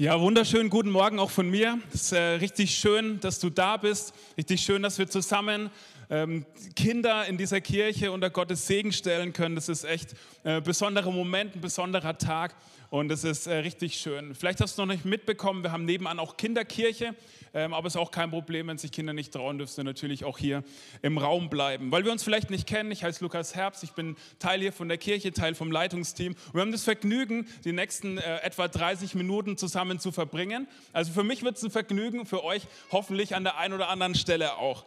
Ja, wunderschönen guten Morgen auch von mir. Es ist äh, richtig schön, dass du da bist. Richtig schön, dass wir zusammen ähm, Kinder in dieser Kirche unter Gottes Segen stellen können. Das ist echt ein äh, besonderer Moment, ein besonderer Tag und es ist äh, richtig schön. Vielleicht hast du noch nicht mitbekommen, wir haben nebenan auch Kinderkirche, ähm, aber es ist auch kein Problem, wenn sich Kinder nicht trauen, dürfen sie natürlich auch hier im Raum bleiben. Weil wir uns vielleicht nicht kennen, ich heiße Lukas Herbst, ich bin Teil hier von der Kirche, Teil vom Leitungsteam. Und wir haben das Vergnügen, die nächsten äh, etwa 30 Minuten zusammen zu verbringen. Also für mich wird es ein Vergnügen, für euch hoffentlich an der einen oder anderen Stelle auch.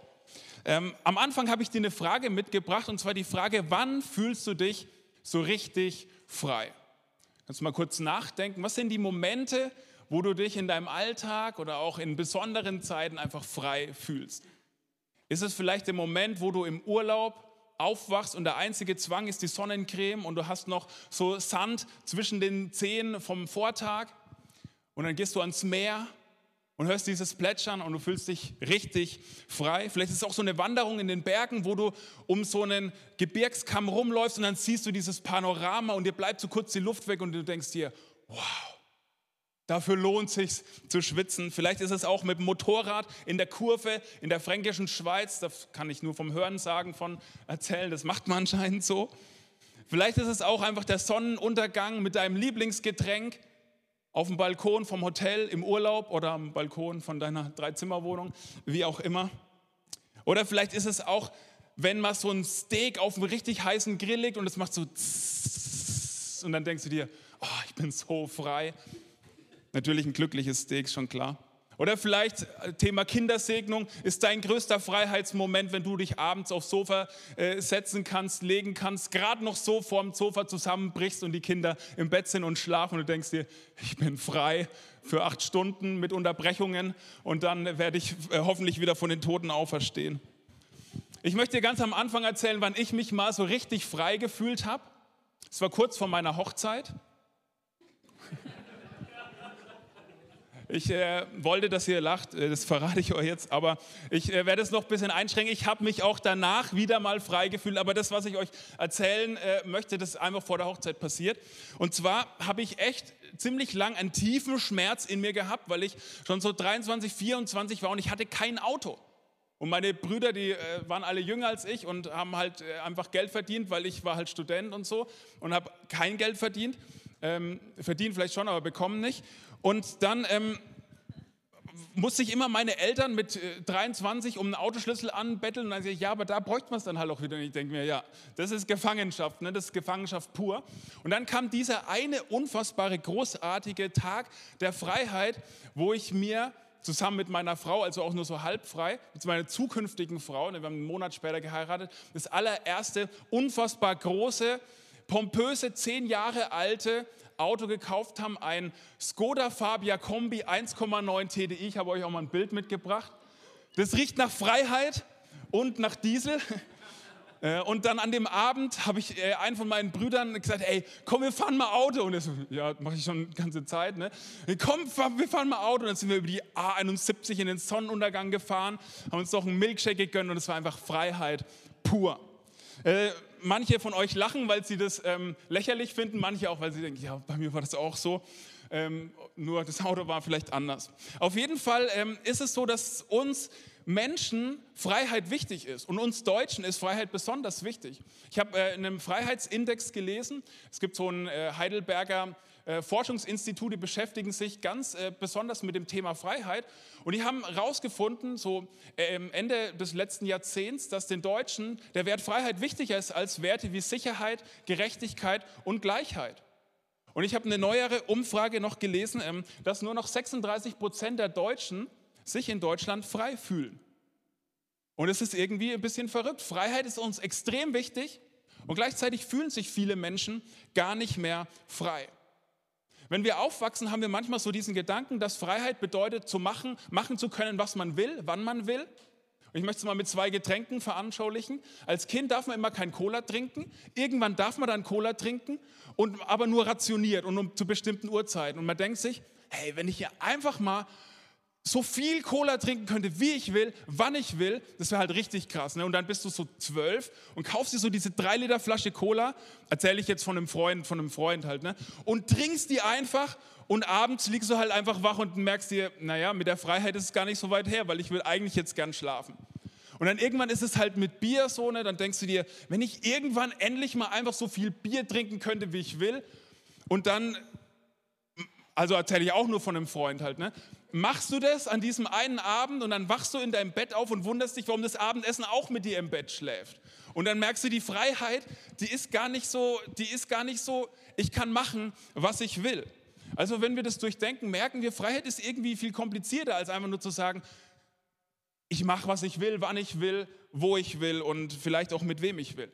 Ähm, am Anfang habe ich dir eine Frage mitgebracht, und zwar die Frage, wann fühlst du dich so richtig frei? Kannst du mal kurz nachdenken, was sind die Momente, wo du dich in deinem Alltag oder auch in besonderen Zeiten einfach frei fühlst? Ist es vielleicht der Moment, wo du im Urlaub aufwachst und der einzige Zwang ist die Sonnencreme und du hast noch so Sand zwischen den Zehen vom Vortag und dann gehst du ans Meer und hörst dieses Plätschern und du fühlst dich richtig frei. Vielleicht ist es auch so eine Wanderung in den Bergen, wo du um so einen Gebirgskamm rumläufst und dann siehst du dieses Panorama und dir bleibt so kurz die Luft weg und du denkst dir, wow, dafür lohnt sich zu schwitzen. Vielleicht ist es auch mit dem Motorrad in der Kurve in der fränkischen Schweiz, das kann ich nur vom Hören sagen, von erzählen, das macht man anscheinend so. Vielleicht ist es auch einfach der Sonnenuntergang mit deinem Lieblingsgetränk auf dem Balkon vom Hotel im Urlaub oder am Balkon von deiner Dreizimmerwohnung, wie auch immer. Oder vielleicht ist es auch, wenn mal so ein Steak auf einem richtig heißen Grill liegt und es macht so und dann denkst du dir, oh, ich bin so frei. Natürlich ein glückliches Steak, schon klar. Oder vielleicht äh, Thema Kindersegnung ist dein größter Freiheitsmoment, wenn du dich abends aufs Sofa äh, setzen kannst, legen kannst, gerade noch so vorm Sofa zusammenbrichst und die Kinder im Bett sind und schlafen und du denkst dir, ich bin frei für acht Stunden mit Unterbrechungen und dann werde ich äh, hoffentlich wieder von den Toten auferstehen. Ich möchte dir ganz am Anfang erzählen, wann ich mich mal so richtig frei gefühlt habe. Es war kurz vor meiner Hochzeit. Ich äh, wollte, dass ihr lacht, äh, das verrate ich euch jetzt, aber ich äh, werde es noch ein bisschen einschränken. Ich habe mich auch danach wieder mal frei gefühlt, aber das, was ich euch erzählen äh, möchte, das ist einfach vor der Hochzeit passiert. Und zwar habe ich echt ziemlich lang einen tiefen Schmerz in mir gehabt, weil ich schon so 23, 24 war und ich hatte kein Auto. Und meine Brüder, die äh, waren alle jünger als ich und haben halt äh, einfach Geld verdient, weil ich war halt Student und so und habe kein Geld verdient. Ähm, verdient vielleicht schon, aber bekommen nicht. Und dann ähm, musste ich immer meine Eltern mit 23 äh, um einen Autoschlüssel anbetteln und dann sage ich, ja, aber da bräuchte man es dann halt auch wieder. Und ich denke mir, ja, das ist Gefangenschaft, ne? das ist Gefangenschaft pur. Und dann kam dieser eine unfassbare, großartige Tag der Freiheit, wo ich mir zusammen mit meiner Frau, also auch nur so halb frei, mit meiner zukünftigen Frau, ne, wir haben einen Monat später geheiratet, das allererste unfassbar große, pompöse, zehn Jahre alte Auto gekauft haben, ein Skoda Fabia Kombi 1,9 TDI. Ich habe euch auch mal ein Bild mitgebracht. Das riecht nach Freiheit und nach Diesel. Äh, und dann an dem Abend habe ich äh, einen von meinen Brüdern gesagt, ey, komm, wir fahren mal Auto. Und er so, ja, mache ich schon die ganze Zeit. Ne? Komm, wir fahren mal Auto. Und dann sind wir über die A71 in den Sonnenuntergang gefahren, haben uns noch einen Milkshake gegönnt und es war einfach Freiheit pur. Manche von euch lachen, weil sie das ähm, lächerlich finden, manche auch, weil sie denken, ja, bei mir war das auch so. Ähm, nur das Auto war vielleicht anders. Auf jeden Fall ähm, ist es so, dass uns Menschen Freiheit wichtig ist und uns Deutschen ist Freiheit besonders wichtig. Ich habe äh, in einem Freiheitsindex gelesen, es gibt so einen äh, Heidelberger äh, Forschungsinstitute beschäftigen sich ganz äh, besonders mit dem Thema Freiheit und die haben herausgefunden, so äh, Ende des letzten Jahrzehnts, dass den Deutschen der Wert Freiheit wichtiger ist als Werte wie Sicherheit, Gerechtigkeit und Gleichheit. Und ich habe eine neuere Umfrage noch gelesen, ähm, dass nur noch 36 Prozent der Deutschen sich in Deutschland frei fühlen. Und es ist irgendwie ein bisschen verrückt. Freiheit ist uns extrem wichtig Und gleichzeitig fühlen sich viele Menschen gar nicht mehr frei. Wenn wir aufwachsen, haben wir manchmal so diesen Gedanken, dass Freiheit bedeutet, zu machen, machen zu können, was man will, wann man will. Und ich möchte es mal mit zwei Getränken veranschaulichen. Als Kind darf man immer kein Cola trinken. Irgendwann darf man dann Cola trinken, und, aber nur rationiert und um, zu bestimmten Uhrzeiten. Und man denkt sich, hey, wenn ich hier einfach mal so viel Cola trinken könnte, wie ich will, wann ich will, das wäre halt richtig krass. Ne? Und dann bist du so zwölf und kaufst dir so diese drei Liter Flasche Cola, erzähle ich jetzt von einem Freund, von einem Freund halt, ne? und trinkst die einfach und abends liegst du halt einfach wach und merkst dir, naja, mit der Freiheit ist es gar nicht so weit her, weil ich will eigentlich jetzt gern schlafen. Und dann irgendwann ist es halt mit Bier so, ne? dann denkst du dir, wenn ich irgendwann endlich mal einfach so viel Bier trinken könnte, wie ich will, und dann also erzähle ich auch nur von einem Freund halt, ne? Machst du das an diesem einen Abend und dann wachst du in deinem Bett auf und wunderst dich, warum das Abendessen auch mit dir im Bett schläft. Und dann merkst du, die Freiheit, die ist gar nicht so, die ist gar nicht so, ich kann machen, was ich will. Also wenn wir das durchdenken, merken wir, Freiheit ist irgendwie viel komplizierter, als einfach nur zu sagen, ich mache, was ich will, wann ich will, wo ich will und vielleicht auch mit wem ich will.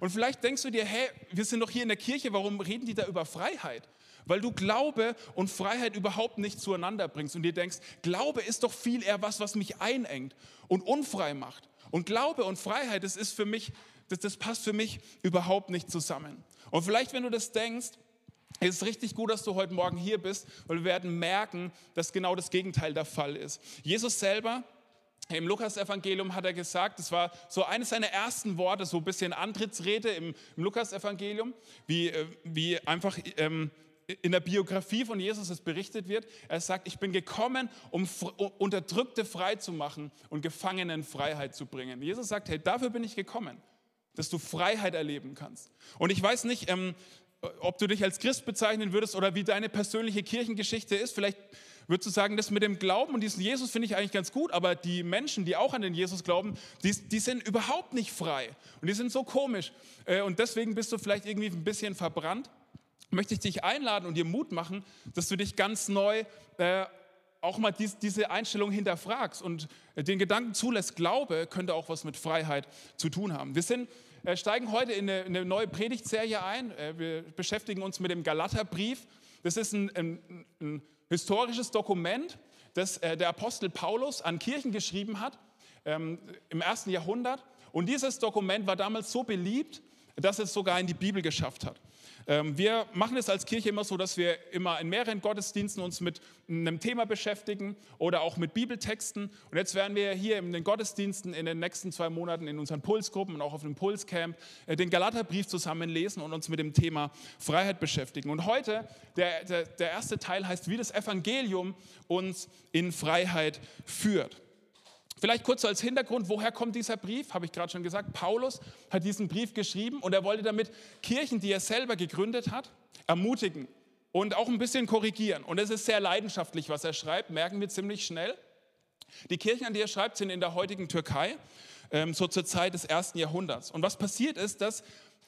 Und vielleicht denkst du dir, hey, wir sind doch hier in der Kirche, warum reden die da über Freiheit? Weil du Glaube und Freiheit überhaupt nicht zueinander bringst und dir denkst, Glaube ist doch viel eher was, was mich einengt und unfrei macht. Und Glaube und Freiheit, das ist für mich, das, das passt für mich überhaupt nicht zusammen. Und vielleicht, wenn du das denkst, ist es richtig gut, dass du heute Morgen hier bist, weil wir werden merken, dass genau das Gegenteil der Fall ist. Jesus selber, im Lukas-Evangelium hat er gesagt, das war so eines seiner ersten Worte, so ein bisschen Antrittsrede im, im Lukas-Evangelium, wie, äh, wie einfach ähm, in der Biografie von Jesus es berichtet wird. Er sagt, ich bin gekommen, um Unterdrückte frei zu machen und Gefangenen Freiheit zu bringen. Jesus sagt, hey, dafür bin ich gekommen, dass du Freiheit erleben kannst. Und ich weiß nicht, ähm, ob du dich als Christ bezeichnen würdest oder wie deine persönliche Kirchengeschichte ist. Vielleicht würdest du sagen, das mit dem Glauben und diesen Jesus finde ich eigentlich ganz gut, aber die Menschen, die auch an den Jesus glauben, die, die sind überhaupt nicht frei und die sind so komisch. Äh, und deswegen bist du vielleicht irgendwie ein bisschen verbrannt möchte ich dich einladen und dir Mut machen, dass du dich ganz neu äh, auch mal dies, diese Einstellung hinterfragst und den Gedanken zulässt, Glaube könnte auch was mit Freiheit zu tun haben. Wir sind, äh, steigen heute in eine, in eine, neue Predigtserie ein. Äh, wir beschäftigen uns mit dem Galaterbrief. Das ist ein, ein, ein historisches Dokument, das äh, der Apostel Paulus an Kirchen geschrieben hat ähm, im ersten Jahrhundert. Und dieses Dokument war damals so beliebt, dass es sogar in die Bibel geschafft hat. Ähm, wir machen es als Kirche immer so, dass wir immer in mehreren Gottesdiensten uns mit einem Thema beschäftigen oder auch mit Bibeltexten. Und jetzt werden wir hier in den Gottesdiensten in den nächsten zwei Monaten in unseren Pulsgruppen und auch auf dem Pulscamp äh, den Galaterbrief zusammen lesen und uns mit dem Thema Freiheit beschäftigen. Und heute, der, der, der erste Teil heißt, wie das Evangelium uns in Freiheit führt. Vielleicht kurz so als Hintergrund, woher kommt dieser Brief? Habe ich gerade schon gesagt. Paulus hat diesen Brief geschrieben und er wollte damit Kirchen, die er selber gegründet hat, ermutigen und auch ein bisschen korrigieren. Und es ist sehr leidenschaftlich, was er schreibt, merken wir ziemlich schnell. Die Kirchen, an die er schreibt, sind in der heutigen Türkei, ähm, so zur Zeit des ersten Jahrhunderts. Und was passiert ist, dass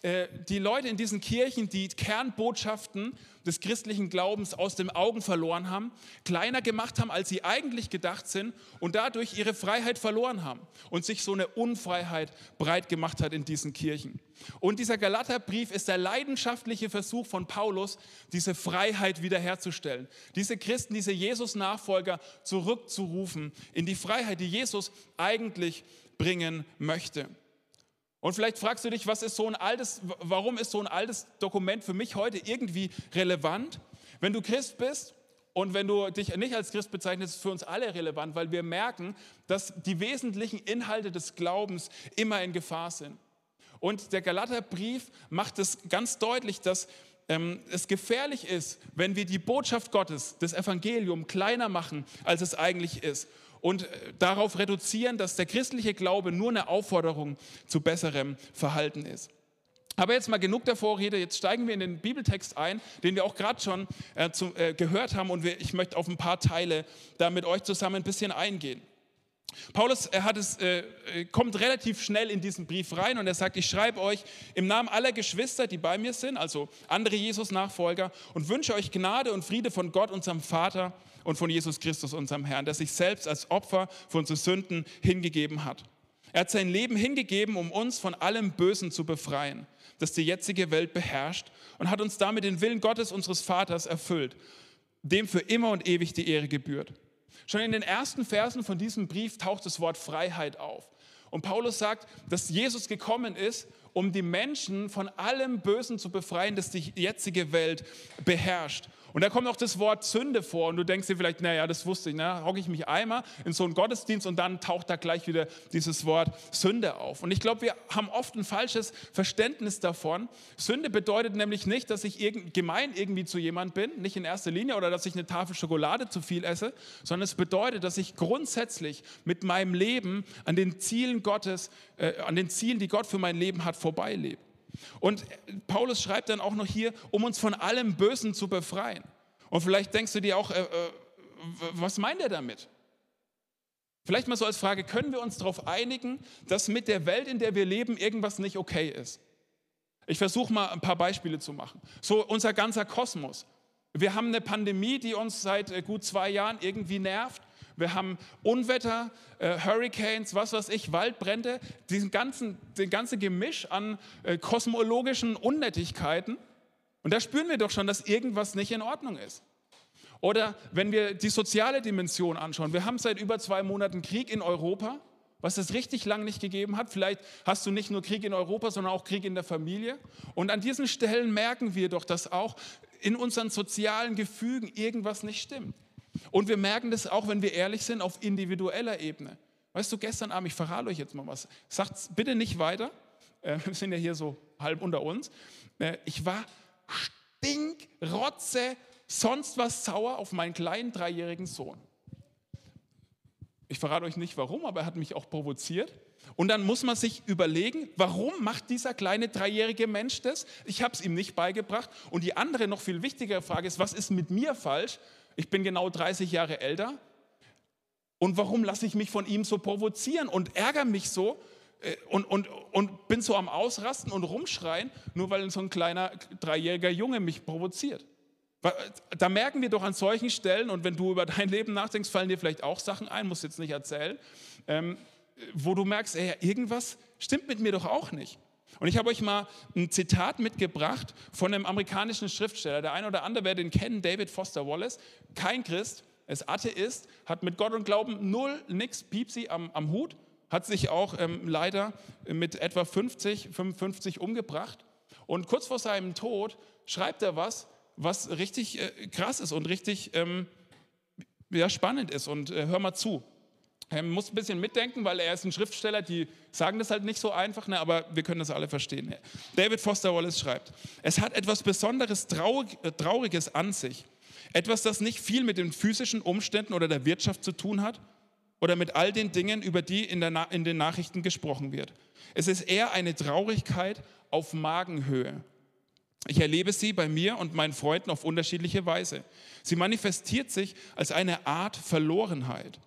äh, die Leute in diesen Kirchen die Kernbotschaften des christlichen Glaubens aus den Augen verloren haben, kleiner gemacht haben, als sie eigentlich gedacht sind und dadurch ihre Freiheit verloren haben und sich so eine Unfreiheit breit gemacht hat in diesen Kirchen. Und dieser Galaterbrief ist der leidenschaftliche Versuch von Paulus, diese Freiheit wiederherzustellen. Diese Christen, diese Jesus-Nachfolger zurückzurufen in die Freiheit, die Jesus eigentlich bringen möchte. Und vielleicht fragst du dich, was ist so ein altes, warum ist so ein altes Dokument für mich heute irgendwie relevant? Wenn du Christ bist und wenn du dich nicht als Christ bezeichnest, ist es für uns alle relevant, weil wir merken, dass die wesentlichen Inhalte des Glaubens immer in Gefahr sind. Und der Galaterbrief macht es ganz deutlich, dass ähm, es gefährlich ist, wenn wir die Botschaft Gottes, das Evangelium, kleiner machen, als es eigentlich ist und äh, darauf reduzieren, dass der christliche Glaube nur eine Aufforderung zu besserem Verhalten ist. Aber jetzt mal genug der Vorrede, jetzt steigen wir in den Bibeltext ein, den wir auch gerade schon äh, zu, äh, gehört haben und wir, ich möchte auf ein paar Teile da mit euch zusammen ein bisschen eingehen. Paulus es, äh, äh, kommt relativ schnell in diesen Brief rein und er sagt, ich schreibe euch im Namen aller Geschwister, die bei mir sind, also andere Jesus-Nachfolger, und wünsche euch Gnade und Friede von Gott, unserem Vater und von Jesus Christus, unserem Herrn, der sich selbst als Opfer für unsere Sünden hingegeben hat. Er hat sein Leben hingegeben, um uns von allem Bösen zu befreien, das die jetzige Welt beherrscht und hat uns damit den Willen Gottes, unseres Vaters, erfüllt, dem für immer und ewig die Ehre gebührt. Schon in den ersten Versen von diesem Brief taucht das Wort Freiheit auf. Und Paulus sagt, dass Jesus gekommen ist, um die Menschen von allem Bösen zu befreien, das die jetzige Welt beherrscht. Und da kommt auch das Wort Sünde vor und du denkst dir vielleicht, naja, das wusste ich, ne? hocke ich mich einmal in so einen Gottesdienst und dann taucht da gleich wieder dieses Wort Sünde auf. Und ich glaube, wir haben oft ein falsches Verständnis davon. Sünde bedeutet nämlich nicht, dass ich irgend, gemein irgendwie zu jemand bin, nicht in erster Linie, oder dass ich eine Tafel Schokolade zu viel esse, sondern es bedeutet, dass ich grundsätzlich mit meinem Leben an den Zielen Gottes, äh, an den Zielen, die Gott für mein Leben hat, vorbeilebe. Und Paulus schreibt dann auch noch hier, um uns von allem Bösen zu befreien. Und vielleicht denkst du dir auch, äh, äh, was meint er damit? Vielleicht mal so als Frage, können wir uns darauf einigen, dass mit der Welt, in der wir leben, irgendwas nicht okay ist? Ich versuche mal ein paar Beispiele zu machen. So unser ganzer Kosmos. Wir haben eine Pandemie, die uns seit äh, gut zwei Jahren irgendwie nervt. Wir haben Unwetter, äh, Hurricanes, was weiß ich, Waldbrände, diesen ganzen, den ganzen Gemisch an äh, kosmologischen Unnettigkeiten. Und da spüren wir doch schon, dass irgendwas nicht in Ordnung ist. Oder wenn wir die soziale Dimension anschauen. Wir haben seit über zwei Monaten Krieg in Europa, was es richtig lang nicht gegeben hat. Vielleicht hast du nicht nur Krieg in Europa, sondern auch Krieg in der Familie. Und an diesen Stellen merken wir doch, dass auch in unseren sozialen Gefügen irgendwas nicht stimmt. Und wir merken das auch, wenn wir ehrlich sind, auf individueller Ebene. Weißt du, gestern Abend, ich verrate euch jetzt mal was, sagt bitte nicht weiter, äh, wir sind ja hier so halb unter uns, äh, ich war stink, rotze, sonst was sauer auf meinen kleinen dreijährigen Sohn. Ich verrate euch nicht warum, aber er hat mich auch provoziert. Und dann muss man sich überlegen, warum macht dieser kleine dreijährige Mensch das? Ich habe es ihm nicht beigebracht. Und die andere, noch viel wichtigere Frage ist, was ist mit mir falsch? Ich bin genau 30 Jahre älter. Und warum lasse ich mich von ihm so provozieren und ärgere mich so äh, und, und, und bin so am Ausrasten und rumschreien, nur weil so ein kleiner dreijähriger Junge mich provoziert? Da merken wir doch an solchen Stellen, und wenn du über dein Leben nachdenkst, fallen dir vielleicht auch Sachen ein, muss jetzt nicht erzählen, ähm, wo du merkst, ey, irgendwas stimmt mit mir doch auch nicht. Und ich habe euch mal ein Zitat mitgebracht von einem amerikanischen Schriftsteller. Der eine oder andere wird den kennen, David Foster Wallace. Kein Christ, ist Atheist, hat mit Gott und Glauben null, nix, Piepsi am, am Hut, hat sich auch ähm, leider mit etwa 50, 55 umgebracht. Und kurz vor seinem Tod schreibt er was, was richtig äh, krass ist und richtig ähm, ja, spannend ist. Und äh, hör mal zu. Er muss ein bisschen mitdenken, weil er ist ein Schriftsteller, die sagen das halt nicht so einfach, ne, aber wir können das alle verstehen. David Foster Wallace schreibt, es hat etwas Besonderes äh, Trauriges an sich. Etwas, das nicht viel mit den physischen Umständen oder der Wirtschaft zu tun hat oder mit all den Dingen, über die in, der, in den Nachrichten gesprochen wird. Es ist eher eine Traurigkeit auf Magenhöhe. Ich erlebe sie bei mir und meinen Freunden auf unterschiedliche Weise. Sie manifestiert sich als eine Art Verlorenheit.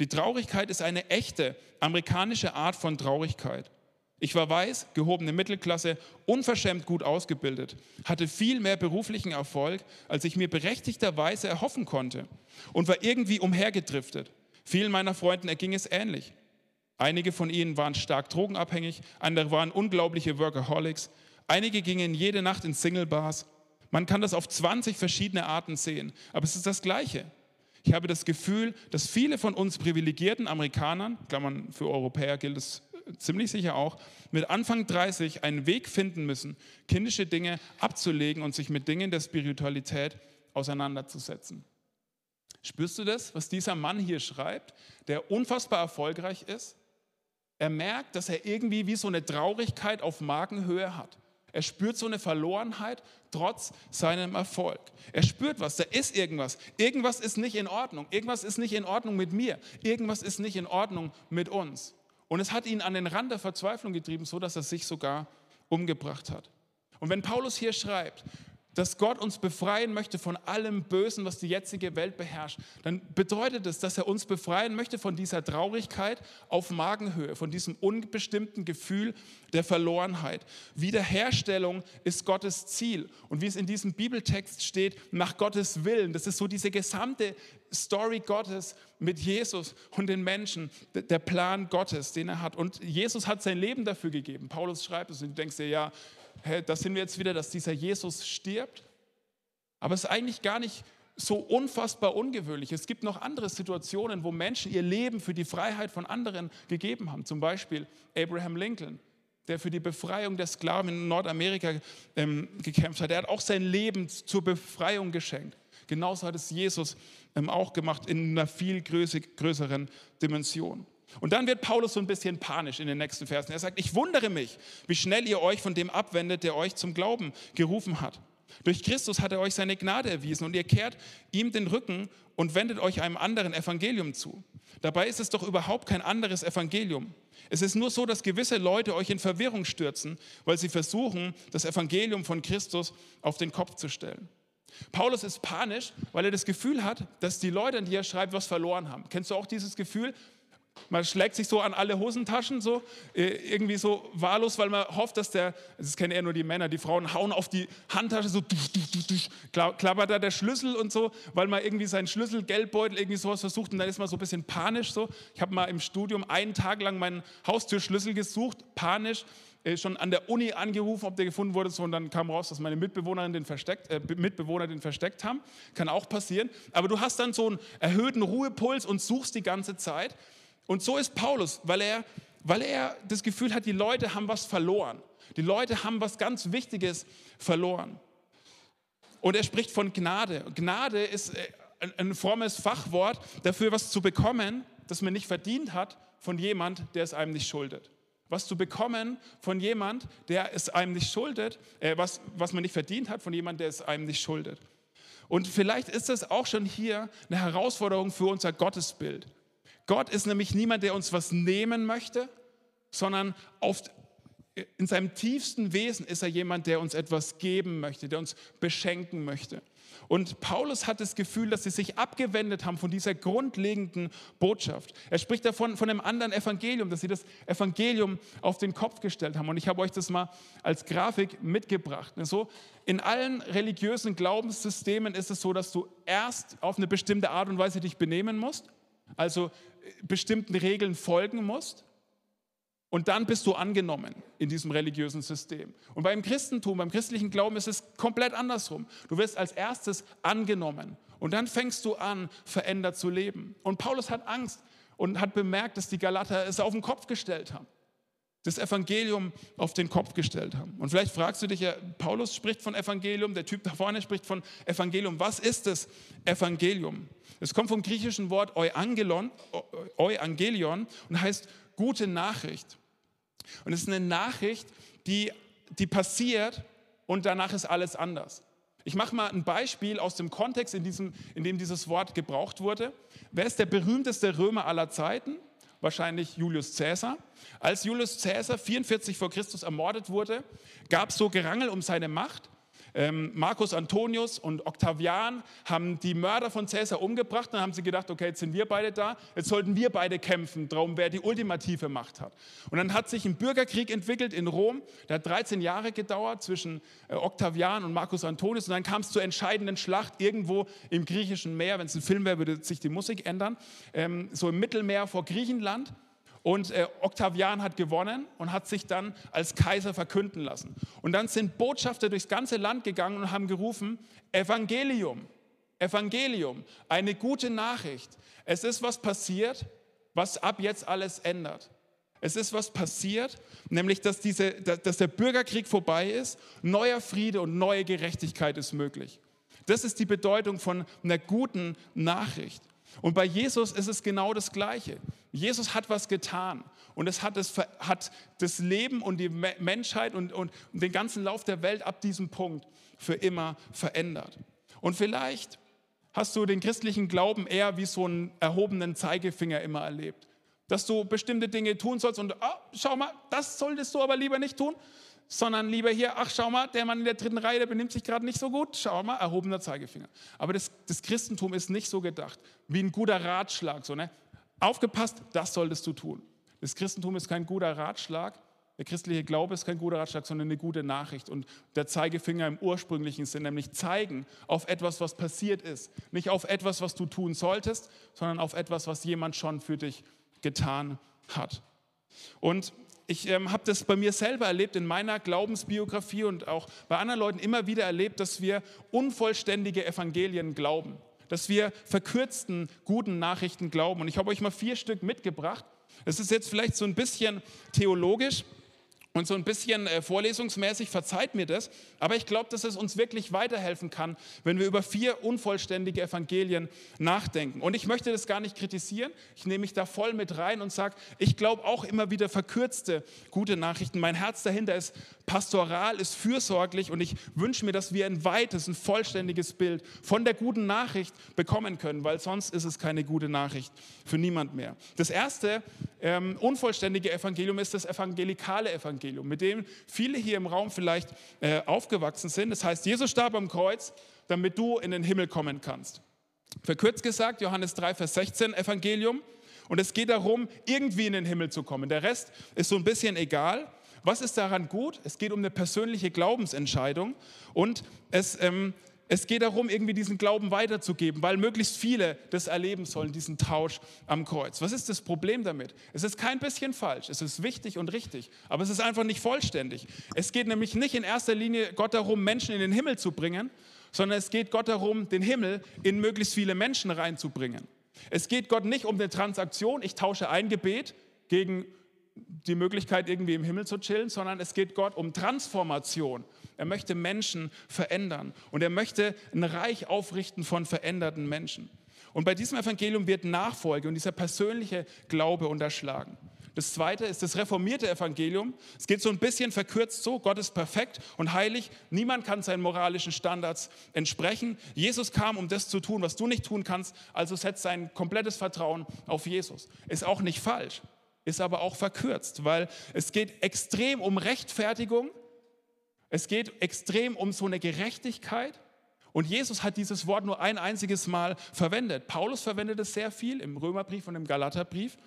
Die Traurigkeit ist eine echte amerikanische Art von Traurigkeit. Ich war weiß, gehobene Mittelklasse, unverschämt gut ausgebildet, hatte viel mehr beruflichen Erfolg, als ich mir berechtigterweise erhoffen konnte und war irgendwie umhergedriftet. Vielen meiner Freunden erging es ähnlich. Einige von ihnen waren stark drogenabhängig, andere waren unglaubliche Workaholics, einige gingen jede Nacht in Single-Bars. Man kann das auf 20 verschiedene Arten sehen, aber es ist das Gleiche. Ich habe das Gefühl, dass viele von uns privilegierten Amerikanern, Klammern für Europäer gilt es ziemlich sicher auch, mit Anfang 30 einen Weg finden müssen, kindische Dinge abzulegen und sich mit Dingen der Spiritualität auseinanderzusetzen. Spürst du das, was dieser Mann hier schreibt, der unfassbar erfolgreich ist? Er merkt, dass er irgendwie wie so eine Traurigkeit auf Magenhöhe hat. Er spürt so eine Verlorenheit trotz seinem Erfolg. Er spürt was, da ist irgendwas. Irgendwas ist nicht in Ordnung. Irgendwas ist nicht in Ordnung mit mir. Irgendwas ist nicht in Ordnung mit uns. Und es hat ihn an den Rand der Verzweiflung getrieben, so dass er sich sogar umgebracht hat. Und wenn Paulus hier schreibt, dass Gott uns befreien möchte von allem Bösen, was die jetzige Welt beherrscht, dann bedeutet es, dass er uns befreien möchte von dieser Traurigkeit auf Magenhöhe, von diesem unbestimmten Gefühl der Verlorenheit. Wiederherstellung ist Gottes Ziel. Und wie es in diesem Bibeltext steht, nach Gottes Willen. Das ist so diese gesamte Story Gottes mit Jesus und den Menschen, der Plan Gottes, den er hat. Und Jesus hat sein Leben dafür gegeben. Paulus schreibt es und du denkst dir, ja, hä, da sind wir jetzt wieder, dass dieser Jesus stirbt. Aber es ist eigentlich gar nicht so unfassbar ungewöhnlich. Es gibt noch andere Situationen, wo Menschen ihr Leben für die Freiheit von anderen gegeben haben. Zum Beispiel Abraham Lincoln, der für die Befreiung der Sklaven in Nordamerika ähm, gekämpft hat. Er hat auch sein Leben zur Befreiung geschenkt. Genauso hat es Jesus ähm, auch gemacht in einer viel größeren Dimension. Und dann wird Paulus so ein bisschen panisch in den nächsten Versen. Er sagt, ich wundere mich, wie schnell ihr euch von dem abwendet, der euch zum Glauben gerufen hat. Durch Christus hat er euch seine Gnade erwiesen und ihr kehrt ihm den Rücken und wendet euch einem anderen Evangelium zu. Dabei ist es doch überhaupt kein anderes Evangelium. Es ist nur so, dass gewisse Leute euch in Verwirrung stürzen, weil sie versuchen, das Evangelium von Christus auf den Kopf zu stellen. Paulus ist panisch, weil er das Gefühl hat, dass die Leute, an die er schreibt, was verloren haben. Kennst du auch dieses Gefühl? Man schlägt sich so an alle Hosentaschen, so äh, irgendwie so wahllos, weil man hofft, dass der, das kennen eher nur die Männer, die Frauen hauen auf die Handtasche, so klappert da der Schlüssel und so, weil man irgendwie seinen Schlüssel, Geldbeutel, irgendwie sowas versucht und dann ist man so ein bisschen panisch so. Ich habe mal im Studium einen Tag lang meinen Haustürschlüssel gesucht, panisch, äh, schon an der Uni angerufen, ob der gefunden wurde, so, und dann kam raus, dass meine Mitbewohnerin den versteckt, äh, Mitbewohner den versteckt haben. Kann auch passieren. Aber du hast dann so einen erhöhten Ruhepuls und suchst die ganze Zeit. Und so ist Paulus, weil er, weil er das Gefühl hat, die Leute haben was verloren. Die Leute haben was ganz Wichtiges verloren. Und er spricht von Gnade. Gnade ist äh, ein frommes Fachwort dafür, was zu bekommen, das man nicht verdient hat, von jemand, der es einem nicht schuldet. Was zu bekommen von jemand, der es einem nicht schuldet, äh, was, was man nicht verdient hat, von jemand, der es einem nicht schuldet. Und vielleicht ist das auch schon hier eine Herausforderung für unser Gottesbild. Gott ist nämlich niemand, der uns was nehmen möchte, sondern auf, in seinem tiefsten Wesen ist er jemand, der uns etwas geben möchte, der uns beschenken möchte. Und Paulus hat das Gefühl, dass sie sich abgewendet haben von dieser grundlegenden Botschaft. Er spricht davon, von einem anderen Evangelium, dass sie das Evangelium auf den Kopf gestellt haben. Und ich habe euch das mal als Grafik mitgebracht. So, in allen religiösen Glaubenssystemen ist es so, dass du erst auf eine bestimmte Art und Weise dich benehmen musst also bestimmten Regeln folgen musst. Und dann bist du angenommen in diesem religiösen System. Und beim Christentum, beim christlichen Glauben ist es komplett andersrum. Du wirst als erstes angenommen und dann fängst du an, verändert zu leben. Und Paulus hat Angst und hat bemerkt, dass die Galater es auf den Kopf gestellt haben. Das Evangelium auf den Kopf gestellt haben. Und vielleicht fragst du dich ja, Paulus spricht von Evangelium, der Typ da vorne spricht von Evangelium. Was ist das Evangelium? Es kommt vom griechischen Wort Euangelon, Euangelion und heißt gute Nachricht. Und es ist eine Nachricht, die, die passiert und danach ist alles anders. Ich mache mal ein Beispiel aus dem Kontext, in, diesem, in dem dieses Wort gebraucht wurde. Wer ist der berühmteste Römer aller Zeiten? Wahrscheinlich Julius Caesar. Als Julius Caesar 44 vor Christus ermordet wurde, gab es so Gerangel um seine Macht. Ähm, Marcus Antonius und Octavian haben die Mörder von Caesar umgebracht. Dann haben sie gedacht, okay, jetzt sind wir beide da, jetzt sollten wir beide kämpfen, darum wer die ultimative Macht hat. Und dann hat sich ein Bürgerkrieg entwickelt in Rom, der hat 13 Jahre gedauert zwischen äh, Octavian und Marcus Antonius. Und dann kam es zur entscheidenden Schlacht irgendwo im griechischen Meer. Wenn es ein Film wäre, würde sich die Musik ändern. Ähm, so im Mittelmeer vor Griechenland. Und äh, Octavian hat gewonnen und hat sich dann als Kaiser verkünden lassen. Und dann sind Botschafter durchs ganze Land gegangen und haben gerufen, Evangelium, Evangelium, eine gute Nachricht. Es ist was passiert, was ab jetzt alles ändert. Es ist was passiert, nämlich dass, diese, dass der Bürgerkrieg vorbei ist, neuer Friede und neue Gerechtigkeit ist möglich. Das ist die Bedeutung von einer guten Nachricht. Und bei Jesus ist es genau das Gleiche. Jesus hat was getan und es hat das, hat das Leben und die Menschheit und, und den ganzen Lauf der Welt ab diesem Punkt für immer verändert. Und vielleicht hast du den christlichen Glauben eher wie so einen erhobenen Zeigefinger immer erlebt. Dass du bestimmte Dinge tun sollst und oh, schau mal, das solltest du aber lieber nicht tun. sondern lieber hier, ach schau mal, der Mann in der dritten Reihe, der benimmt sich gerade nicht so gut, schau mal, erhobener Zeigefinger. Aber das, das Christentum ist nicht so gedacht, wie ein guter Ratschlag, so, ne? Aufgepasst, das solltest du tun. Das Christentum ist kein guter Ratschlag, der christliche Glaube ist kein guter Ratschlag, sondern eine gute Nachricht. Und der Zeigefinger im ursprünglichen Sinn, nämlich zeigen auf etwas, was passiert ist. Nicht auf etwas, was du tun solltest, sondern auf etwas, was jemand schon für dich getan hat. Und ich ähm, habe das bei mir selber erlebt, in meiner Glaubensbiografie und auch bei anderen Leuten immer wieder erlebt, dass wir unvollständige Evangelien glauben, dass wir verkürzten guten Nachrichten glauben. Und ich habe euch mal vier Stück mitgebracht. Es ist jetzt vielleicht so ein bisschen theologisch, und so ein bisschen äh, vorlesungsmäßig, verzeiht mir das, aber ich glaube, dass es uns wirklich weiterhelfen kann, wenn wir über vier unvollständige Evangelien nachdenken. Und ich möchte das gar nicht kritisieren, ich nehme mich da voll mit rein und sage, ich glaube auch immer wieder verkürzte gute Nachrichten. Mein Herz dahinter ist pastoral, ist fürsorglich und ich wünsche mir, dass wir ein weites, ein vollständiges Bild von der guten Nachricht bekommen können, weil sonst ist es keine gute Nachricht für niemand mehr. Das erste ähm, unvollständige Evangelium ist das evangelikale Evangelium. Mit dem viele hier im Raum vielleicht äh, aufgewachsen sind. Das heißt, Jesus starb am Kreuz, damit du in den Himmel kommen kannst. Verkürzt gesagt, Johannes 3, Vers 16 Evangelium. Und es geht darum, irgendwie in den Himmel zu kommen. Der Rest ist so ein bisschen egal. Was ist daran gut? Es geht um eine persönliche Glaubensentscheidung und es ähm, es geht darum, irgendwie diesen Glauben weiterzugeben, weil möglichst viele das erleben sollen, diesen Tausch am Kreuz. Was ist das Problem damit? Es ist kein bisschen falsch, es ist wichtig und richtig, aber es ist einfach nicht vollständig. Es geht nämlich nicht in erster Linie Gott darum, Menschen in den Himmel zu bringen, sondern es geht Gott darum, den Himmel in möglichst viele Menschen reinzubringen. Es geht Gott nicht um eine Transaktion, ich tausche ein Gebet gegen die Möglichkeit, irgendwie im Himmel zu chillen, sondern es geht Gott um Transformation. Er möchte Menschen verändern und er möchte ein Reich aufrichten von veränderten Menschen. Und bei diesem Evangelium wird Nachfolge und dieser persönliche Glaube unterschlagen. Das zweite ist das reformierte Evangelium. Es geht so ein bisschen verkürzt so, Gott ist perfekt und heilig. Niemand kann seinen moralischen Standards entsprechen. Jesus kam, um das zu tun, was du nicht tun kannst. Also setzt sein komplettes Vertrauen auf Jesus. Ist auch nicht falsch, ist aber auch verkürzt, weil es geht extrem um Rechtfertigung es geht extrem um so eine Gerechtigkeit. Und Jesus hat dieses Wort nur ein einziges Mal verwendet. Paulus verwendet es sehr viel im Römerbrief und im Galaterbrief.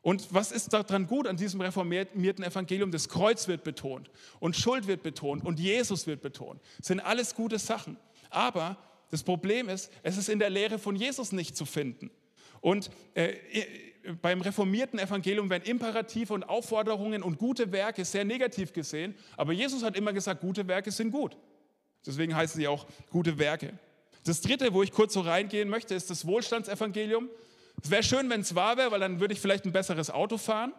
Und was ist daran gut an diesem reformierten Evangelium? Das Kreuz wird betont und Schuld wird betont und Jesus wird betont. Das sind alles gute Sachen. Aber das Problem ist, es ist in der Lehre von Jesus nicht zu finden. Und äh, beim reformierten Evangelium werden Imperative und Aufforderungen und gute Werke sehr negativ gesehen, aber Jesus hat immer gesagt, gute Werke sind gut. Deswegen heißen sie auch gute Werke. Das dritte, wo ich kurz so reingehen möchte, ist das Wohlstandsevangelium. Es wäre schön, wenn es wahr wäre, weil dann würde ich vielleicht ein besseres Auto fahren.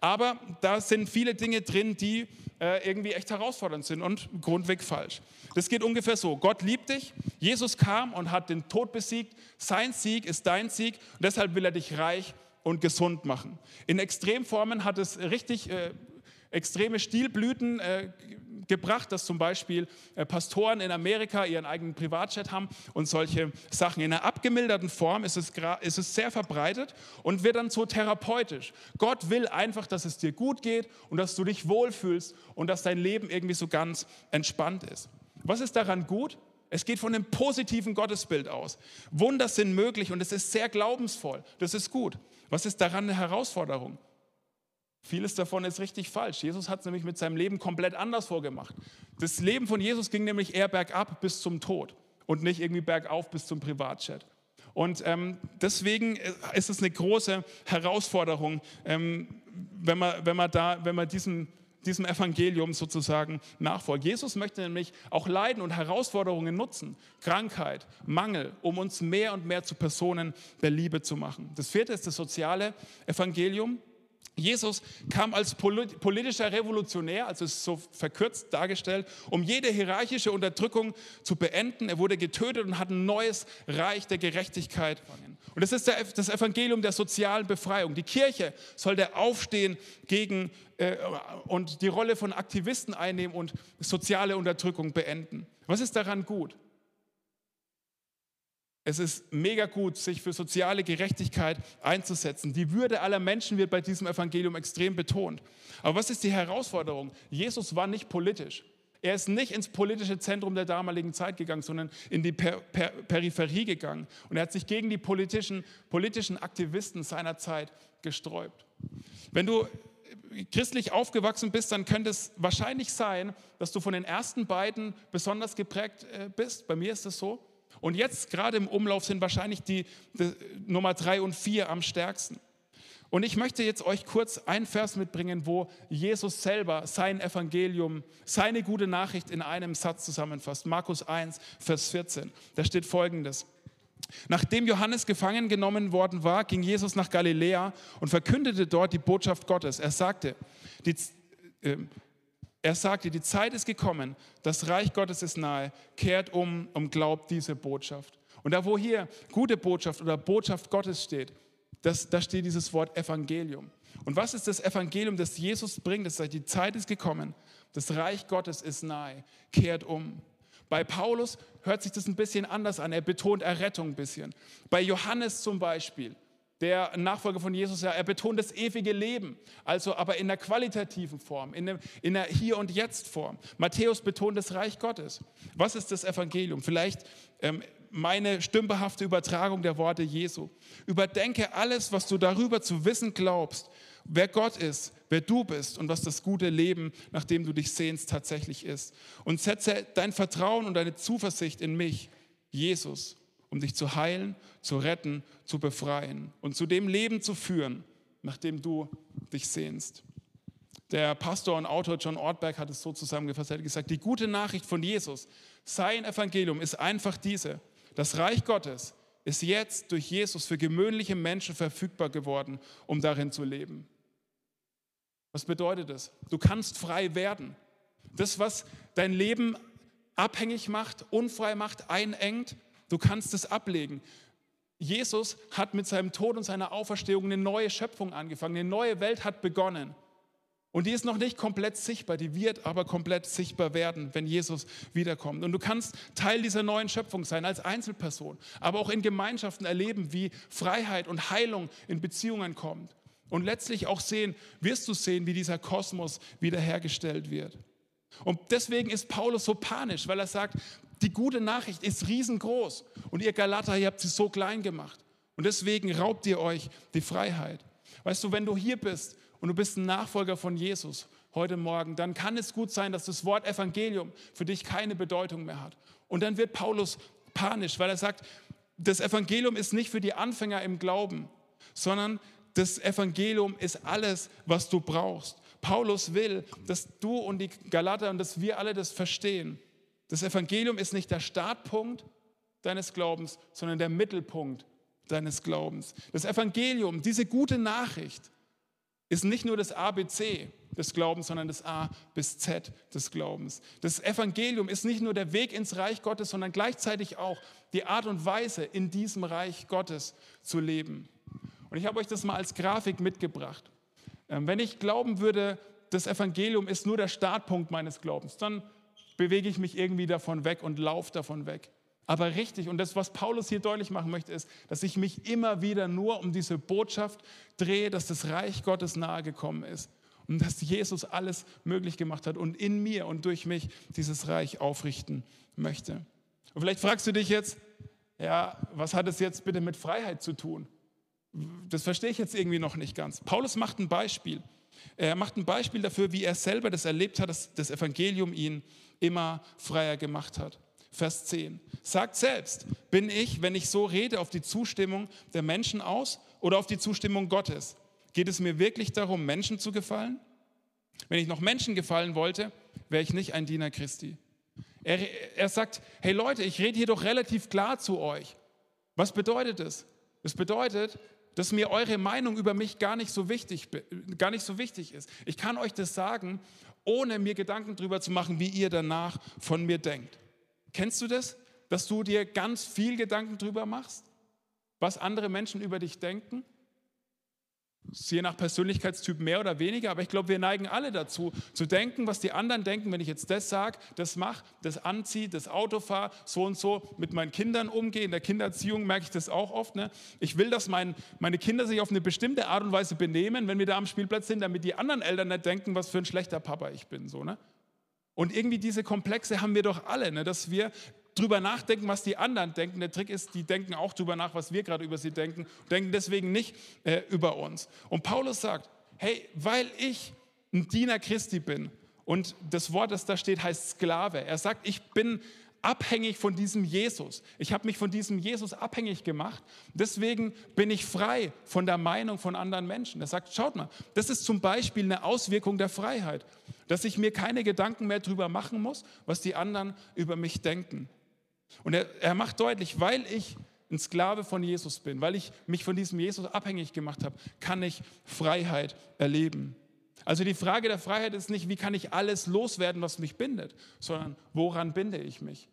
Aber da sind viele Dinge drin, die äh, irgendwie echt herausfordernd sind und grundweg falsch. Das geht ungefähr so. Gott liebt dich. Jesus kam und hat den Tod besiegt. Sein Sieg ist dein Sieg. Und deshalb will er dich reich und gesund machen. In Extremformen hat es richtig äh, extreme Stilblüten äh, gebracht, dass zum Beispiel äh, Pastoren in Amerika ihren eigenen Privatjet haben und solche Sachen. In einer abgemilderten Form ist es, ist es sehr verbreitet und wird dann so therapeutisch. Gott will einfach, dass es dir gut geht und dass du dich wohlfühlst und dass dein Leben irgendwie so ganz entspannt ist. Was ist daran gut? Es geht von einem positiven Gottesbild aus. Wunder sind möglich und es ist sehr glaubensvoll. Das ist gut. Was ist daran eine Herausforderung? Vieles davon ist richtig falsch. Jesus hat es nämlich mit seinem Leben komplett anders vorgemacht. Das Leben von Jesus ging nämlich eher bergab bis zum Tod und nicht irgendwie bergauf bis zum Privatchat. Und ähm, deswegen ist es eine große Herausforderung, ähm, wenn, man, wenn, man da, wenn man diesen diesem Evangelium sozusagen nachfolgt. Jesus möchte nämlich auch Leiden und Herausforderungen nutzen, Krankheit, Mangel, um uns mehr und mehr zu Personen der Liebe zu machen. Das vierte ist das soziale Evangelium. Jesus kam als politischer Revolutionär, also ist so verkürzt dargestellt, um jede hierarchische Unterdrückung zu beenden. Er wurde getötet und hat ein neues Reich der Gerechtigkeit. Und das ist das Evangelium der sozialen Befreiung. Die Kirche soll der Aufstehen gegen äh, und die Rolle von Aktivisten einnehmen und soziale Unterdrückung beenden. Was ist daran gut? Es ist mega gut, sich für soziale Gerechtigkeit einzusetzen. Die Würde aller Menschen wird bei diesem Evangelium extrem betont. Aber was ist die Herausforderung? Jesus war nicht politisch. Er ist nicht ins politische Zentrum der damaligen Zeit gegangen, sondern in die per per Peripherie gegangen. Und er hat sich gegen die politischen, politischen Aktivisten seiner Zeit gesträubt. Wenn du christlich aufgewachsen bist, dann könnte es wahrscheinlich sein, dass du von den ersten beiden besonders geprägt äh, bist. Bei mir ist es so. Und jetzt gerade im Umlauf sind wahrscheinlich die, die Nummer drei und vier am stärksten. Und ich möchte jetzt euch kurz einen Vers mitbringen, wo Jesus selber sein Evangelium, seine gute Nachricht in einem Satz zusammenfasst. Markus 1, Vers 14. Da steht folgendes. Nachdem Johannes gefangen genommen worden war, ging Jesus nach Galiläa und verkündete dort die Botschaft Gottes. Er sagte, die, äh, er sagte, die Zeit ist gekommen, das Reich Gottes ist nahe, kehrt um und glaubt diese Botschaft. Und da, wo hier gute Botschaft oder Botschaft Gottes steht, das, da steht dieses Wort Evangelium. Und was ist das Evangelium, das Jesus bringt? Das sagt, die Zeit ist gekommen, das Reich Gottes ist nahe, kehrt um. Bei Paulus hört sich das ein bisschen anders an. Er betont Errettung ein bisschen. Bei Johannes zum Beispiel, der Nachfolger von Jesus, er betont das ewige Leben, also aber in der qualitativen Form, in der, in der Hier- und Jetzt-Form. Matthäus betont das Reich Gottes. Was ist das Evangelium? Vielleicht ähm, meine stümperhafte Übertragung der Worte Jesu. Überdenke alles, was du darüber zu wissen glaubst, wer Gott ist, wer du bist und was das gute Leben, nach dem du dich sehnst, tatsächlich ist. Und setze dein Vertrauen und deine Zuversicht in mich, Jesus, um dich zu heilen, zu retten, zu befreien und zu dem Leben zu führen, nach dem du dich sehnst. Der Pastor und Autor John Ortberg hat es so zusammengefasst. Er hat gesagt, die gute Nachricht von Jesus, sein Evangelium ist einfach diese. Das Reich Gottes ist jetzt durch Jesus für gewöhnliche Menschen verfügbar geworden, um darin zu leben. Was bedeutet das? Du kannst frei werden. Das, was dein Leben abhängig macht, unfrei macht, einengt, du kannst es ablegen. Jesus hat mit seinem Tod und seiner Auferstehung eine neue Schöpfung angefangen, eine neue Welt hat begonnen. Und die ist noch nicht komplett sichtbar, die wird aber komplett sichtbar werden, wenn Jesus wiederkommt. Und du kannst Teil dieser neuen Schöpfung sein als Einzelperson, aber auch in Gemeinschaften erleben, wie Freiheit und Heilung in Beziehungen kommt. Und letztlich auch sehen, wirst du sehen, wie dieser Kosmos wiederhergestellt wird. Und deswegen ist Paulus so panisch, weil er sagt, die gute Nachricht ist riesengroß und ihr Galater, ihr habt sie so klein gemacht. Und deswegen raubt ihr euch die Freiheit. Weißt du, wenn du hier bist und du bist ein Nachfolger von Jesus heute Morgen, dann kann es gut sein, dass das Wort Evangelium für dich keine Bedeutung mehr hat. Und dann wird Paulus panisch, weil er sagt, das Evangelium ist nicht für die Anfänger im Glauben, sondern das Evangelium ist alles, was du brauchst. Paulus will, dass du und die Galater und dass wir alle das verstehen. Das Evangelium ist nicht der Startpunkt deines Glaubens, sondern der Mittelpunkt deines Glaubens. Das Evangelium, diese gute Nachricht, ist nicht nur das ABC des Glaubens, sondern das A bis Z des Glaubens. Das Evangelium ist nicht nur der Weg ins Reich Gottes, sondern gleichzeitig auch die Art und Weise, in diesem Reich Gottes zu leben. Und ich habe euch das mal als Grafik mitgebracht. Ähm, wenn ich glauben würde, das Evangelium ist nur der Startpunkt meines Glaubens, dann bewege ich mich irgendwie davon weg und laufe davon weg. Aber richtig, und das, was Paulus hier deutlich machen möchte, ist, dass ich mich immer wieder nur um diese Botschaft drehe, dass das Reich Gottes nahegekommen ist und dass Jesus alles möglich gemacht hat und in mir und durch mich dieses Reich aufrichten möchte. Und vielleicht fragst du dich jetzt, ja, was hat es jetzt bitte mit Freiheit zu tun? das verstehe ich jetzt irgendwie noch nicht ganz. Paulus macht ein Beispiel. Er macht ein Beispiel dafür, wie er selber das erlebt hat, dass das Evangelium ihn immer freier gemacht hat. Vers 10. Sagt selbst, bin ich, wenn ich so rede, auf die Zustimmung der Menschen aus oder auf die Zustimmung Gottes? Geht es mir wirklich darum, Menschen zu gefallen? Wenn ich noch Menschen gefallen wollte, wäre ich nicht ein Diener Christi. Er, er sagt, hey Leute, ich rede hier doch relativ klar zu euch. Was bedeutet es? Das bedeutet, dass mir eure Meinung über mich gar nicht so wichtig, gar nicht so wichtig ist. Ich kann euch das sagen, ohne mir Gedanken darüber zu machen, wie ihr danach von mir denkt. Kennst du das? Dass du dir ganz viel Gedanken darüber machst, was andere Menschen über dich denken? je nach Persönlichkeitstyp mehr oder weniger, aber ich glaube, wir neigen alle dazu, zu denken, was die anderen denken, wenn ich jetzt das sage, das mache, das anziehe, das Auto fahre, so und so mit meinen Kindern umgehe. In der Kindererziehung merke ich das auch oft. Ne? Ich will, dass mein, meine Kinder sich auf eine bestimmte Art und Weise benehmen, wenn wir da am Spielplatz sind, damit die anderen Eltern nicht denken, was für ein schlechter Papa ich bin. So, ne? Und irgendwie diese Komplexe haben wir doch alle, ne? dass wir drüber nachdenken, was die anderen denken. Der Trick ist, die denken auch drüber nach, was wir gerade über sie denken, denken deswegen nicht äh, über uns. Und Paulus sagt, hey, weil ich ein Diener Christi bin und das Wort, das da steht, heißt Sklave. Er sagt, ich bin abhängig von diesem Jesus. Ich habe mich von diesem Jesus abhängig gemacht. Deswegen bin ich frei von der Meinung von anderen Menschen. Er sagt, schaut mal, das ist zum Beispiel eine Auswirkung der Freiheit, dass ich mir keine Gedanken mehr darüber machen muss, was die anderen über mich denken. Und er, er macht deutlich, weil ich ein Sklave von Jesus bin, weil ich mich von diesem Jesus abhängig gemacht habe, kann ich Freiheit erleben. Also die Frage der Freiheit ist nicht, wie kann ich alles loswerden, was mich bindet, sondern woran binde ich mich?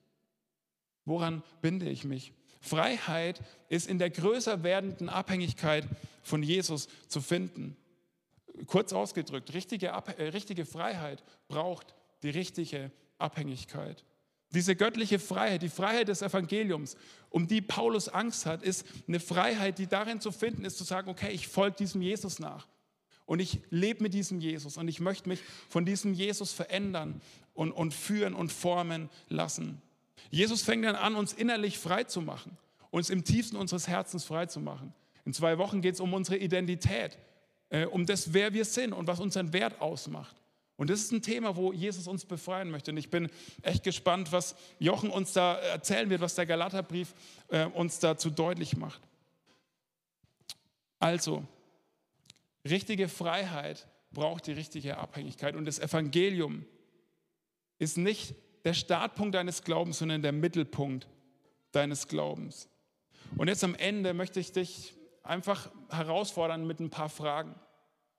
Woran binde ich mich? Freiheit ist in der größer werdenden Abhängigkeit von Jesus zu finden. Kurz ausgedrückt, richtige, äh, richtige Freiheit braucht die richtige Abhängigkeit. Diese göttliche Freiheit, die Freiheit des Evangeliums, um die Paulus Angst hat, ist eine Freiheit, die darin zu finden ist, zu sagen, okay, ich folge diesem Jesus nach. Und ich lebe mit diesem Jesus und ich möchte mich von diesem Jesus verändern und, und führen und formen lassen. Jesus fängt dann an, uns innerlich frei zu machen, uns im tiefsten unseres Herzens frei zu machen. In zwei Wochen geht es um unsere Identität, äh, um das, wer wir sind und was unseren Wert ausmacht. Und das ist ein Thema, wo Jesus uns befreien möchte. Und ich bin echt gespannt, was Jochen uns da erzählen wird, was der Galaterbrief äh, uns dazu deutlich macht. Also, richtige Freiheit braucht die richtige Abhängigkeit. Und das Evangelium ist nicht der Startpunkt deines Glaubens, sondern der Mittelpunkt deines Glaubens. Und jetzt am Ende möchte ich dich einfach herausfordern mit ein paar Fragen.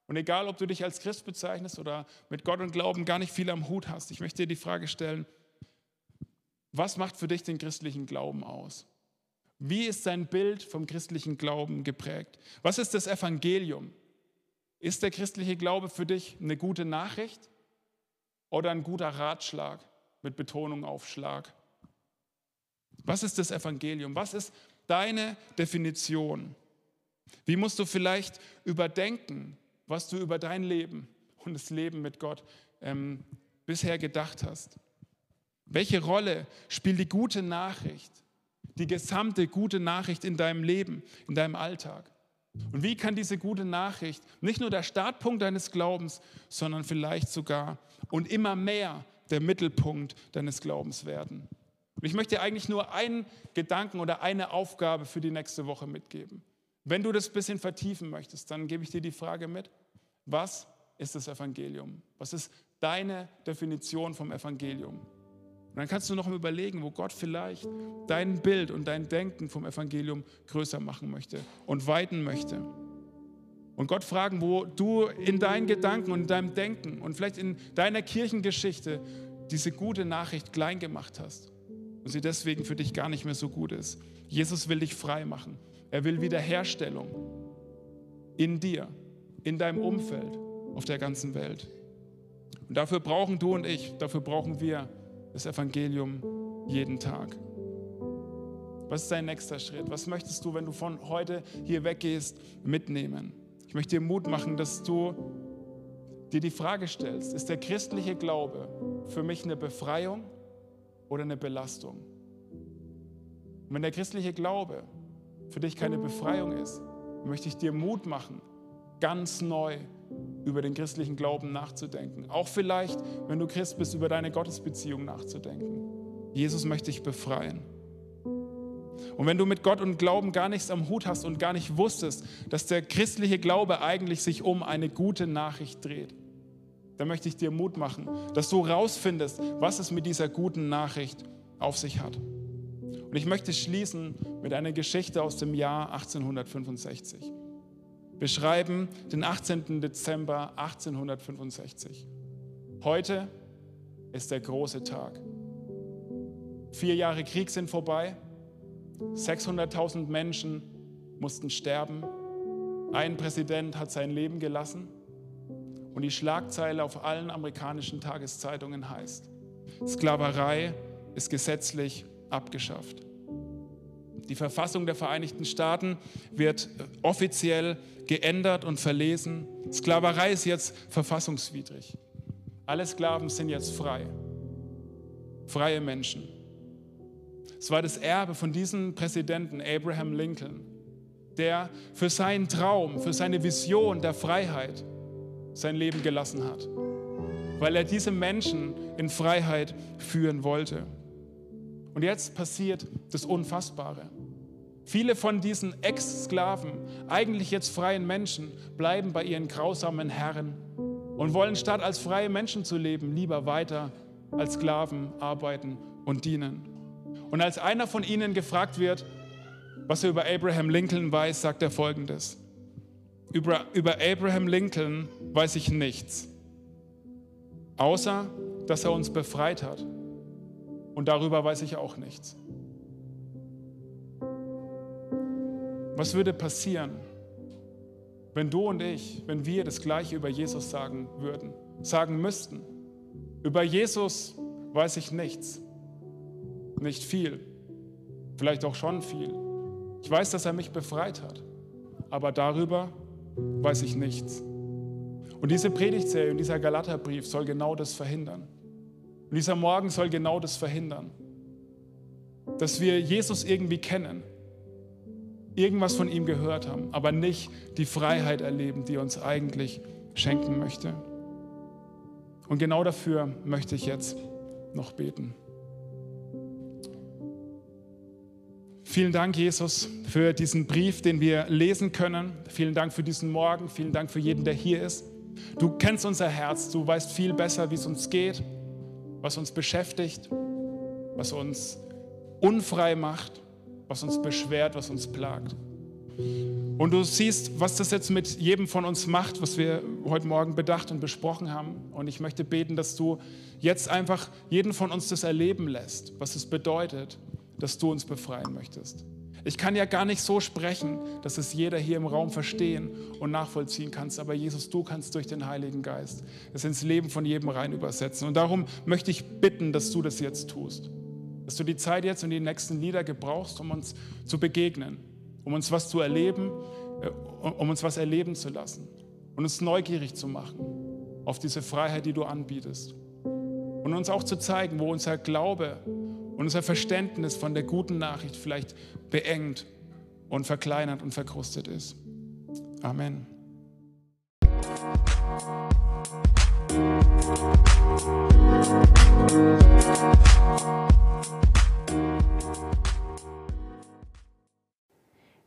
Und egal, ob du dich als Christ bezeichnest oder mit Gott und Glauben gar nicht viel am Hut hast, ich möchte dir die Frage stellen, was macht für dich den christlichen Glauben aus? Wie ist dein Bild vom christlichen Glauben geprägt? Was ist das Evangelium? Ist der christliche Glaube für dich eine gute Nachricht oder ein guter Ratschlag? mit Betonung auf Schlag. Was ist das Evangelium? Was ist deine Definition? Wie musst du vielleicht überdenken, was du über dein Leben und das Leben mit Gott ähm, bisher gedacht hast? Welche Rolle spielt die gute Nachricht, die gesamte gute Nachricht in deinem Leben, in deinem Alltag? Und wie kann diese gute Nachricht nicht nur der Startpunkt deines Glaubens, sondern vielleicht sogar und immer mehr der Mittelpunkt deines Glaubens werden. Und ich möchte dir eigentlich nur einen Gedanken oder eine Aufgabe für die nächste Woche mitgeben. Wenn du das ein bisschen vertiefen möchtest, dann gebe ich dir die Frage mit, was ist das Evangelium? Was ist deine Definition vom Evangelium? Und dann kannst du noch überlegen, wo Gott vielleicht dein Bild und dein Denken vom Evangelium größer machen möchte und weiten möchte. Und Gott fragen, wo du in deinen Gedanken und in deinem Denken und vielleicht in deiner Kirchengeschichte diese gute Nachricht klein gemacht hast und sie deswegen für dich gar nicht mehr so gut ist. Jesus will dich frei machen. Er will Wiederherstellung in dir, in deinem Umfeld, auf der ganzen Welt. Und dafür brauchen du und ich, dafür brauchen wir das Evangelium jeden Tag. Was ist dein nächster Schritt? Was möchtest du, wenn du von heute hier weggehst, mitnehmen? Ich möchte dir Mut machen, dass du dir die Frage stellst, ist der christliche Glaube für mich eine Befreiung oder eine Belastung? Und wenn der christliche Glaube für dich keine Befreiung ist, möchte ich dir Mut machen, ganz neu über den christlichen Glauben nachzudenken. Auch vielleicht, wenn du Christ bist, über deine Gottesbeziehung nachzudenken. Jesus möchte dich befreien. Und wenn du mit Gott und Glauben gar nichts am Hut hast und gar nicht wusstest, dass der christliche Glaube eigentlich sich um eine gute Nachricht dreht, dann möchte ich dir Mut machen, dass du rausfindest, was es mit dieser guten Nachricht auf sich hat. Und ich möchte schließen mit einer Geschichte aus dem Jahr 1865. Beschreiben den 18. Dezember 1865. Heute ist der große Tag. Vier Jahre Krieg sind vorbei 600.000 Menschen mussten sterben. Ein Präsident hat sein Leben gelassen und die Schlagzeile auf allen amerikanischen Tageszeitungen heißt, Sklaverei ist gesetzlich abgeschafft. Die Verfassung der Vereinigten Staaten wird offiziell geändert und verlesen. Sklaverei ist jetzt verfassungswidrig. Alle Sklaven sind jetzt frei. Freie Menschen. Es war das Erbe von diesem Präsidenten Abraham Lincoln, der für seinen Traum, für seine Vision der Freiheit sein Leben gelassen hat, weil er diese Menschen in Freiheit führen wollte. Und jetzt passiert das Unfassbare. Viele von diesen Ex-Sklaven, eigentlich jetzt freien Menschen, bleiben bei ihren grausamen Herren und wollen statt als freie Menschen zu leben, lieber weiter als Sklaven arbeiten und dienen. Und als einer von ihnen gefragt wird, was er über Abraham Lincoln weiß, sagt er folgendes. Über, über Abraham Lincoln weiß ich nichts, außer dass er uns befreit hat. Und darüber weiß ich auch nichts. Was würde passieren, wenn du und ich, wenn wir das Gleiche über Jesus sagen würden, sagen müssten? Über Jesus weiß ich nichts, nicht viel, vielleicht auch schon viel. Ich weiß, dass er mich befreit hat, aber darüber weiß ich nichts. Und diese Predigtserie und dieser Galaterbrief soll genau das verhindern. Und dieser Morgen soll genau das verhindern. Dass wir Jesus irgendwie kennen, irgendwas von ihm gehört haben, aber nicht die Freiheit erleben, die er uns eigentlich schenken möchte. Und genau dafür möchte ich jetzt noch beten. Vielen Dank, Jesus, für diesen Brief, den wir lesen können. Vielen Dank für diesen Morgen. Vielen Dank für jeden, der hier ist. Du kennst unser Herz. Du weißt viel besser, wie es uns geht, was uns beschäftigt, was uns unfrei macht, was uns beschwert, was uns plagt. Und du siehst, was das jetzt mit jedem von uns macht, was wir heute Morgen bedacht und besprochen haben. Und ich möchte beten, dass du jetzt einfach jeden von uns das erleben lässt, was es bedeutet, dass du uns befreien möchtest. Ich kann ja gar nicht so sprechen, dass es jeder hier im Raum verstehen und nachvollziehen kann. Aber Jesus, du kannst durch den Heiligen Geist es ins Leben von jedem rein übersetzen. Und darum möchte ich bitten, dass du das jetzt tust. Dass du die Zeit jetzt und die nächsten Lieder gebrauchst, um uns zu begegnen, um uns was zu erleben, äh, um uns was erleben zu lassen und uns neugierig zu machen auf diese Freiheit, die du anbietest. Und uns auch zu zeigen, wo unser Glaube und unser Verständnis von der guten Nachricht vielleicht beengt und verkleinert und verkrustet ist. Amen.